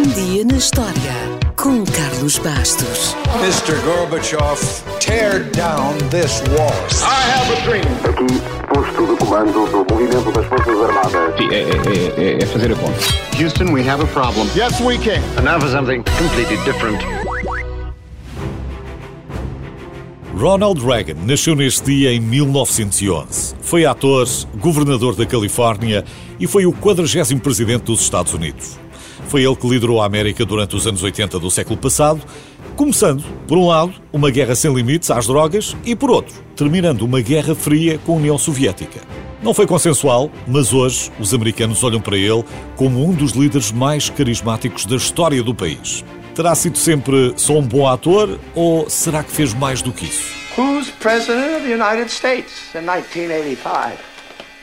Um dia na história com Carlos Bastos. Mr. Gorbachev, tear down this wall. I have a dream. Aqui, posto de comando do movimento das Forças Armadas. Sim, é, é, é, é fazer a conta. Houston, we have a problem. Yes, we can. And now for something completely different. Ronald Reagan nasceu neste dia em 1911. Foi ator, governador da Califórnia e foi o 40 presidente dos Estados Unidos. Foi ele que liderou a América durante os anos 80 do século passado, começando, por um lado, uma guerra sem limites às drogas e, por outro, terminando uma guerra fria com a União Soviética. Não foi consensual, mas hoje os americanos olham para ele como um dos líderes mais carismáticos da história do país. Terá sido sempre só um bom ator ou será que fez mais do que isso? Who's President of the United States in 1985?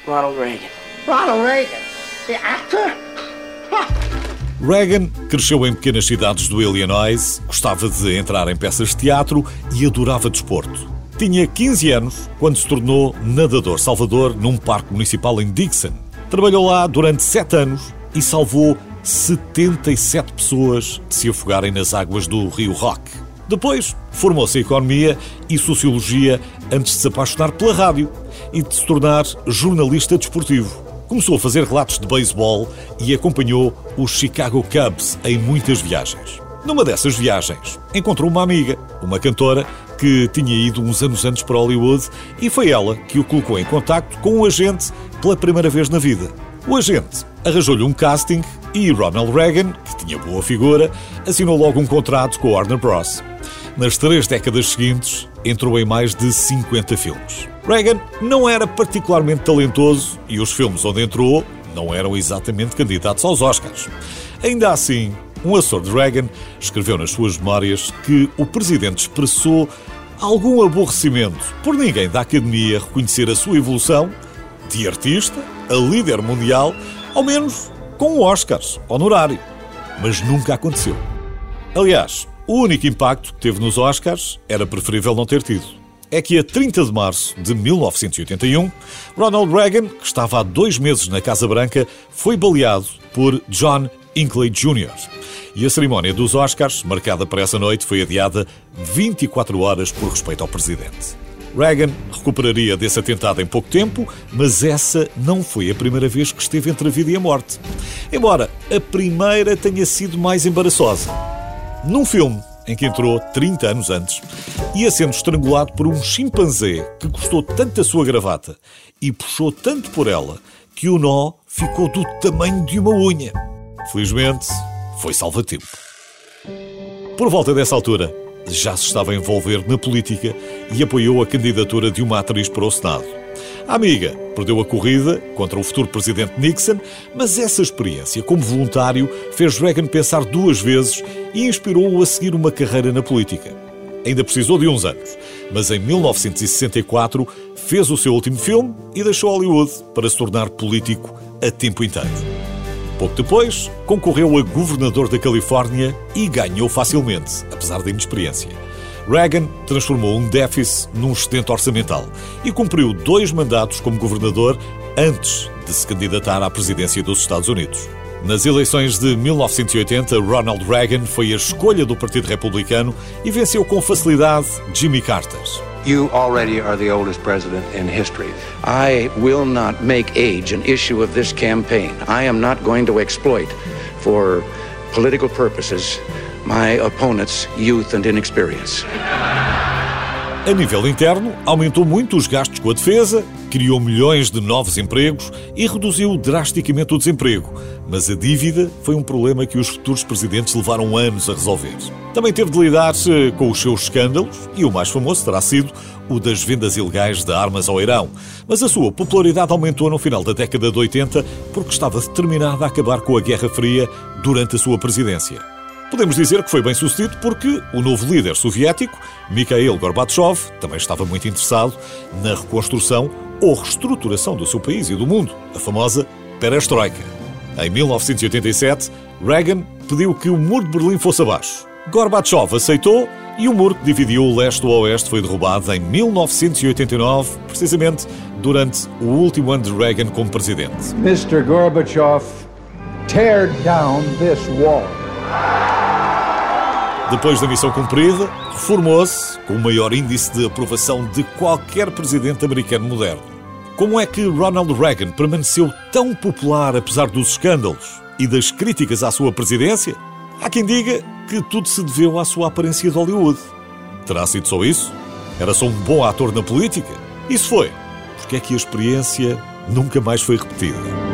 Ronald Reagan. Ronald Reagan? The actor? Reagan cresceu em pequenas cidades do Illinois, gostava de entrar em peças de teatro e adorava desporto. Tinha 15 anos quando se tornou nadador salvador num parque municipal em Dixon. Trabalhou lá durante 7 anos e salvou 77 pessoas de se afogarem nas águas do Rio Rock. Depois, formou-se em Economia e Sociologia antes de se apaixonar pela rádio e de se tornar jornalista desportivo. Começou a fazer relatos de beisebol e acompanhou os Chicago Cubs em muitas viagens. Numa dessas viagens, encontrou uma amiga, uma cantora, que tinha ido uns anos antes para Hollywood e foi ela que o colocou em contacto com um agente pela primeira vez na vida. O agente arranjou-lhe um casting e Ronald Reagan, que tinha boa figura, assinou logo um contrato com a Warner Bros. Nas três décadas seguintes, entrou em mais de 50 filmes. Reagan não era particularmente talentoso e os filmes onde entrou não eram exatamente candidatos aos Oscars. Ainda assim, um assessor de Reagan escreveu nas suas memórias que o presidente expressou algum aborrecimento por ninguém da academia reconhecer a sua evolução de artista a líder mundial, ao menos com um Oscars honorário. Mas nunca aconteceu. Aliás, o único impacto que teve nos Oscars era preferível não ter tido. É que a 30 de março de 1981, Ronald Reagan, que estava há dois meses na Casa Branca, foi baleado por John Hinckley Jr. E a cerimónia dos Oscars, marcada para essa noite, foi adiada 24 horas por respeito ao presidente. Reagan recuperaria desse atentado em pouco tempo, mas essa não foi a primeira vez que esteve entre a vida e a morte. Embora a primeira tenha sido mais embaraçosa. Num filme em que entrou 30 anos antes, ia sendo estrangulado por um chimpanzé que gostou tanto da sua gravata e puxou tanto por ela que o nó ficou do tamanho de uma unha. Felizmente, foi salva-tempo. Por volta dessa altura, já se estava a envolver na política e apoiou a candidatura de uma atriz para o Senado. Amiga perdeu a corrida contra o futuro presidente Nixon, mas essa experiência como voluntário fez Reagan pensar duas vezes e inspirou-o a seguir uma carreira na política. Ainda precisou de uns anos, mas em 1964 fez o seu último filme e deixou Hollywood para se tornar político a tempo inteiro. Pouco depois, concorreu a governador da Califórnia e ganhou facilmente, apesar da inexperiência. Reagan transformou um déficit num excedente orçamental e cumpriu dois mandatos como governador antes de se candidatar à presidência dos Estados Unidos. Nas eleições de 1980, Ronald Reagan foi a escolha do Partido Republicano e venceu com facilidade Jimmy Carter. You already are the oldest president in history. I will not make age an issue of this campaign. I am not going to exploit for political purposes my opponent's youth and inexperience. A nível interno, aumentou muito os gastos com a defesa, criou milhões de novos empregos e reduziu drasticamente o desemprego. Mas a dívida foi um problema que os futuros presidentes levaram anos a resolver. Também teve de lidar-se com os seus escândalos e o mais famoso terá sido o das vendas ilegais de armas ao Irão. Mas a sua popularidade aumentou no final da década de 80 porque estava determinada a acabar com a Guerra Fria durante a sua presidência. Podemos dizer que foi bem sucedido porque o novo líder soviético, Mikhail Gorbachev, também estava muito interessado na reconstrução ou reestruturação do seu país e do mundo, a famosa Perestroika. Em 1987, Reagan pediu que o muro de Berlim fosse abaixo. Gorbachev aceitou e o muro que dividiu o leste do oeste foi derrubado em 1989, precisamente durante o último ano de Reagan como presidente. Mr. Gorbachev, tear down this wall. Depois da missão cumprida, reformou-se com o maior índice de aprovação de qualquer presidente americano moderno. Como é que Ronald Reagan permaneceu tão popular apesar dos escândalos e das críticas à sua presidência? Há quem diga que tudo se deveu à sua aparência de Hollywood. Terá sido só isso? Era só um bom ator na política? Isso foi, porque é que a experiência nunca mais foi repetida.